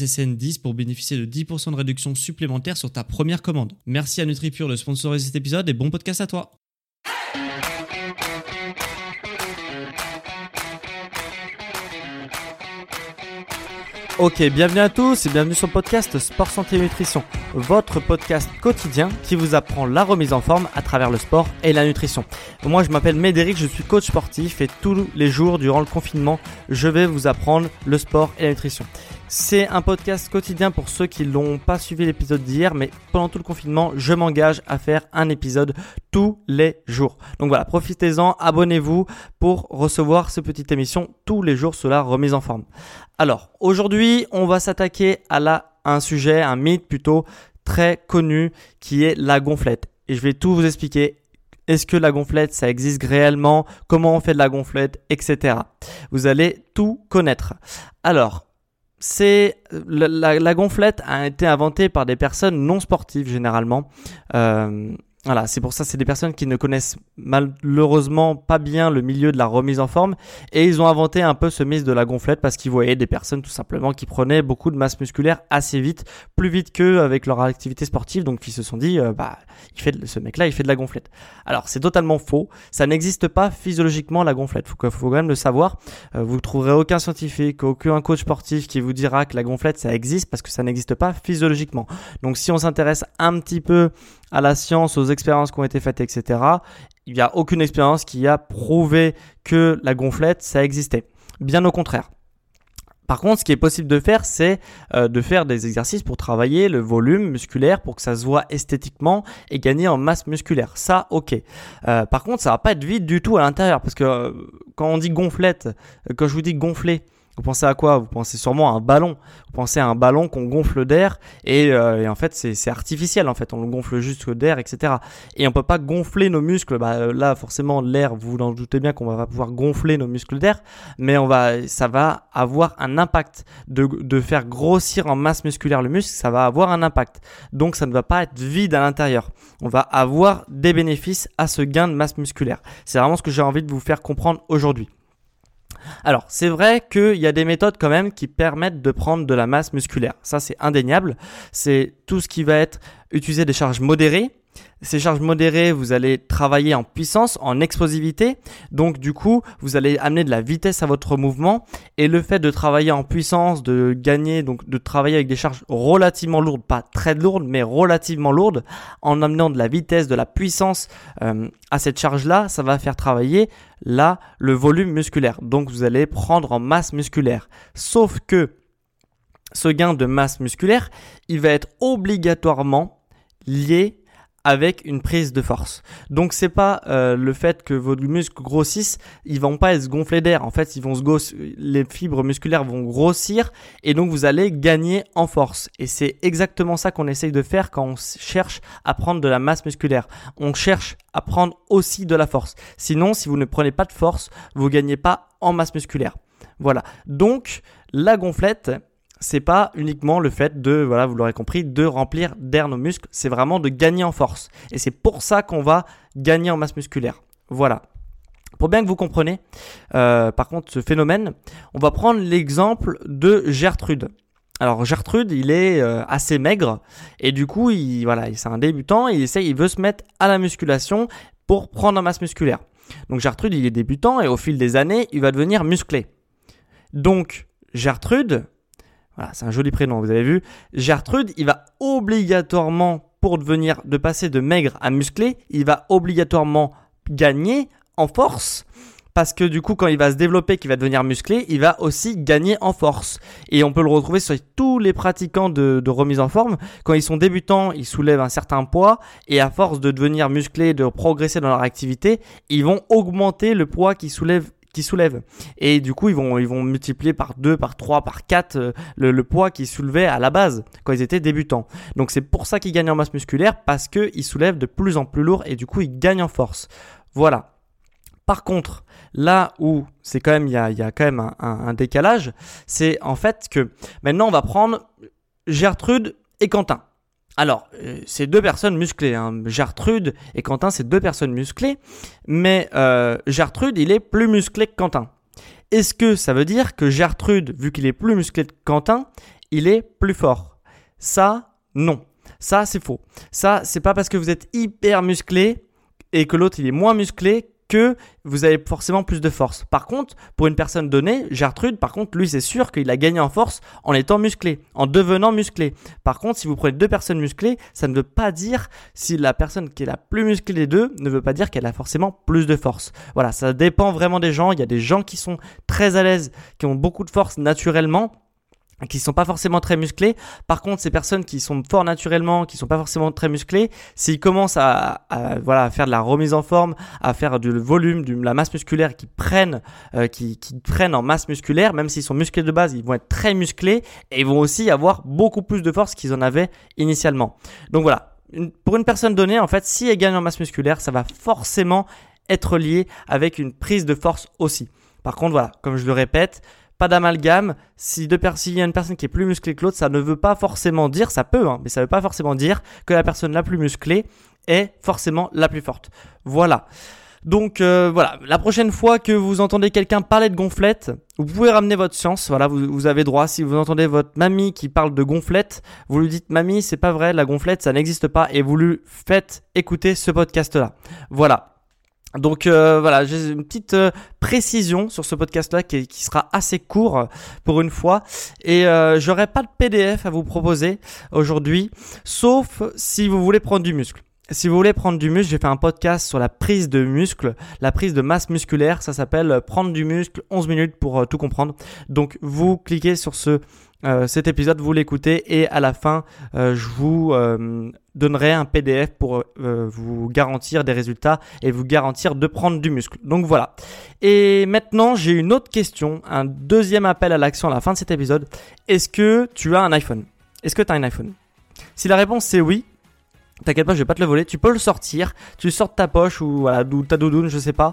SSN10 pour bénéficier de 10% de réduction supplémentaire sur ta première commande. Merci à NutriPure de sponsoriser cet épisode et bon podcast à toi. Ok, bienvenue à tous et bienvenue sur le podcast Sport Santé et Nutrition, votre podcast quotidien qui vous apprend la remise en forme à travers le sport et la nutrition. Moi je m'appelle Médéric, je suis coach sportif et tous les jours durant le confinement, je vais vous apprendre le sport et la nutrition. C'est un podcast quotidien pour ceux qui l'ont pas suivi l'épisode d'hier, mais pendant tout le confinement, je m'engage à faire un épisode tous les jours. Donc voilà, profitez-en, abonnez-vous pour recevoir cette petite émission tous les jours sur la remise en forme. Alors, aujourd'hui, on va s'attaquer à, un sujet, un mythe plutôt très connu qui est la gonflette. Et je vais tout vous expliquer est-ce que la gonflette, ça existe réellement? Comment on fait de la gonflette Etc. Vous allez tout connaître. Alors, c'est la, gonflette a été inventée par des personnes non sportives généralement. Euh, voilà, c'est pour ça, c'est des personnes qui ne connaissent malheureusement pas bien le milieu de la remise en forme et ils ont inventé un peu ce mythe de la gonflette parce qu'ils voyaient des personnes tout simplement qui prenaient beaucoup de masse musculaire assez vite, plus vite qu'eux avec leur activité sportive, donc ils se sont dit, euh, bah, il fait ce mec-là, il fait de la gonflette. Alors c'est totalement faux, ça n'existe pas physiologiquement la gonflette, faut, faut quand même le savoir. Euh, vous ne trouverez aucun scientifique, aucun coach sportif qui vous dira que la gonflette ça existe parce que ça n'existe pas physiologiquement. Donc si on s'intéresse un petit peu à la science, aux expériences qui ont été faites, etc., il n'y a aucune expérience qui a prouvé que la gonflette, ça existait. Bien au contraire. Par contre, ce qui est possible de faire, c'est euh, de faire des exercices pour travailler le volume musculaire pour que ça se voit esthétiquement et gagner en masse musculaire. Ça, ok. Euh, par contre, ça va pas être vide du tout à l'intérieur parce que euh, quand on dit gonflette, quand je vous dis gonfler, vous pensez à quoi? Vous pensez sûrement à un ballon. Vous pensez à un ballon qu'on gonfle d'air et, euh, en fait c'est artificiel en fait. On le gonfle juste d'air, etc. Et on peut pas gonfler nos muscles. Bah, euh, là forcément l'air, vous vous en doutez bien qu'on va pouvoir gonfler nos muscles d'air, mais on va, ça va avoir un impact de faire grossir en masse musculaire le muscle. Ça va avoir un impact. Donc ça ne va pas être vide à l'intérieur. On va avoir des bénéfices à ce gain de masse musculaire. C'est vraiment ce que j'ai envie de vous faire comprendre aujourd'hui. Alors, c'est vrai qu'il y a des méthodes quand même qui permettent de prendre de la masse musculaire. Ça, c'est indéniable. C'est tout ce qui va être utiliser des charges modérées. Ces charges modérées, vous allez travailler en puissance, en explosivité. Donc du coup, vous allez amener de la vitesse à votre mouvement. Et le fait de travailler en puissance, de gagner, donc de travailler avec des charges relativement lourdes, pas très lourdes, mais relativement lourdes, en amenant de la vitesse, de la puissance euh, à cette charge-là, ça va faire travailler là le volume musculaire. Donc vous allez prendre en masse musculaire. Sauf que ce gain de masse musculaire, il va être obligatoirement lié avec une prise de force. Donc c'est pas euh, le fait que vos muscles grossissent, ils vont pas être gonflés d'air. En fait, ils vont se les fibres musculaires vont grossir et donc vous allez gagner en force. Et c'est exactement ça qu'on essaye de faire quand on cherche à prendre de la masse musculaire. On cherche à prendre aussi de la force. Sinon, si vous ne prenez pas de force, vous gagnez pas en masse musculaire. Voilà. Donc la gonflette, c'est pas uniquement le fait de, voilà, vous l'aurez compris, de remplir d'air nos muscles, c'est vraiment de gagner en force. Et c'est pour ça qu'on va gagner en masse musculaire. Voilà. Pour bien que vous compreniez, euh, par contre, ce phénomène, on va prendre l'exemple de Gertrude. Alors Gertrude, il est euh, assez maigre et du coup, il, voilà, c'est un débutant, il essaye, il veut se mettre à la musculation pour prendre en masse musculaire. Donc Gertrude, il est débutant et au fil des années, il va devenir musclé. Donc Gertrude, Voilà, c'est un joli prénom, vous avez vu. Gertrude, il va obligatoirement, pour devenir, de passer de maigre à musclé, il va obligatoirement gagner en force parce que du coup, quand il va se développer, qu'il va devenir musclé, il va aussi gagner en force. Et on peut le retrouver sur tous les pratiquants de, remise en forme. Quand ils sont débutants, ils soulèvent un certain poids, et à force de devenir musclés, de progresser dans leur activité, ils vont augmenter le poids qu'ils soulèvent qui soulèvent. Et du coup, ils vont, ils vont multiplier par 2, par 3, par 4 euh, le, poids qu'ils soulevaient à la base quand ils étaient débutants. Donc c'est pour ça qu'ils gagnent en masse musculaire parce qu'ils soulèvent de plus en plus lourd et du coup ils gagnent en force. Voilà. Par contre, là où c'est quand même, il y a, quand même un, décalage, c'est en fait que maintenant on va prendre Gertrude et Quentin. Alors, euh, c'est deux personnes musclées. Hein. Gertrude et Quentin, c'est deux personnes musclées. Mais euh, Gertrude, il est plus musclé que Quentin. Est-ce que ça veut dire que Gertrude, vu qu'il est plus musclé que Quentin, il est plus fort? Ça, non. Ça, c'est faux. Ça, c'est pas parce que vous êtes hyper musclé et que l'autre il est moins musclé que vous avez forcément plus de force. Par contre, pour une personne donnée, Gertrude, par contre, lui, c'est sûr qu'il a gagné en force en étant musclé, en devenant musclé. Par contre, si vous prenez deux personnes musclées, ça ne veut pas dire si la personne qui est la plus musclée des deux ne veut pas dire qu'elle a forcément plus de force. Voilà, ça dépend vraiment des gens. Il y a des gens qui sont très à l'aise, qui ont beaucoup de force naturellement qui sont pas forcément très musclés. Par contre, ces personnes qui sont forts naturellement, qui sont pas forcément très musclés, s'ils commencent à, voilà à faire de la remise en forme, à faire du volume, de la masse musculaire, qui prennent, euh, qui, qui prennent en masse musculaire, même s'ils sont musclés de base, ils vont être très musclés et ils vont aussi avoir beaucoup plus de force qu'ils en avaient initialement. Donc voilà, pour une personne donnée, en fait, si elle gagne en masse musculaire, ça va forcément être lié avec une prise de force aussi. Par contre, voilà, comme je le répète, pas d'amalgame. Si deux s'il y a une personne qui est plus musclée que l'autre, ça ne veut pas forcément dire, ça peut, hein, mais ça ne veut pas forcément dire que la personne la plus musclée est forcément la plus forte. Voilà. Donc euh, voilà, la prochaine fois que vous entendez quelqu'un parler de gonflette, vous pouvez ramener votre science. Voilà, vous, vous, avez droit. Si vous entendez votre mamie qui parle de gonflette, vous lui dites mamie, c'est pas vrai, la gonflette, ça n'existe pas, et vous lui faites écouter ce podcast-là. Voilà. Donc euh, voilà, j'ai une petite euh, précision sur ce podcast-là qui, sera assez court euh, pour une fois. Et euh, j'aurai pas de PDF à vous proposer aujourd'hui, sauf si vous voulez prendre du muscle. Si vous voulez prendre du muscle, j'ai fait un podcast sur la prise de muscle, la prise de masse musculaire. Ça s'appelle Prendre du muscle, 11 minutes pour tout comprendre. Donc vous cliquez sur ce euh, cet épisode, vous l'écoutez et à la fin, euh, je vous euh, donnerai un PDF pour vous garantir des résultats et vous garantir de prendre du muscle. Donc voilà. Et maintenant, j'ai une autre question, un deuxième appel à l'action à la fin de cet épisode. Est-ce que tu as un iPhone? Est-ce que tu as un iPhone? Si la réponse c'est oui, T'inquiète pas, je vais pas te le voler. Tu peux le sortir. Tu sors de ta poche ou voilà, ta doudoune, je sais pas.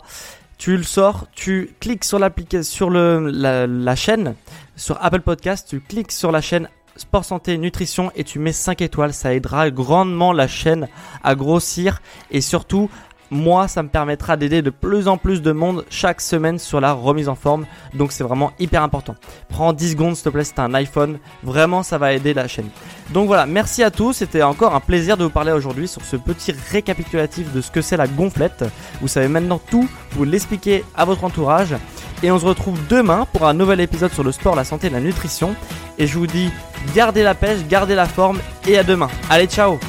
Tu le sors, tu cliques sur sur la, la, chaîne, sur Apple Podcast, tu cliques sur la chaîne Sport Santé Nutrition et tu mets 5 étoiles. Ça aidera grandement la chaîne à grossir et surtout moi, ça me permettra d'aider de plus en plus de monde chaque semaine sur la remise en forme. Donc c'est vraiment hyper important. Prends 10 secondes s'il te plaît, c'est un iPhone. Vraiment, ça va aider la chaîne. Donc voilà, merci à tous. C'était encore un plaisir de vous parler aujourd'hui sur ce petit récapitulatif de ce que c'est la gonflette. Vous savez maintenant tout, vous l'expliquez à votre entourage. Et on se retrouve demain pour un nouvel épisode sur le sport, la santé et la nutrition. Et je vous dis, gardez la pêche, gardez la forme et à demain. Allez, ciao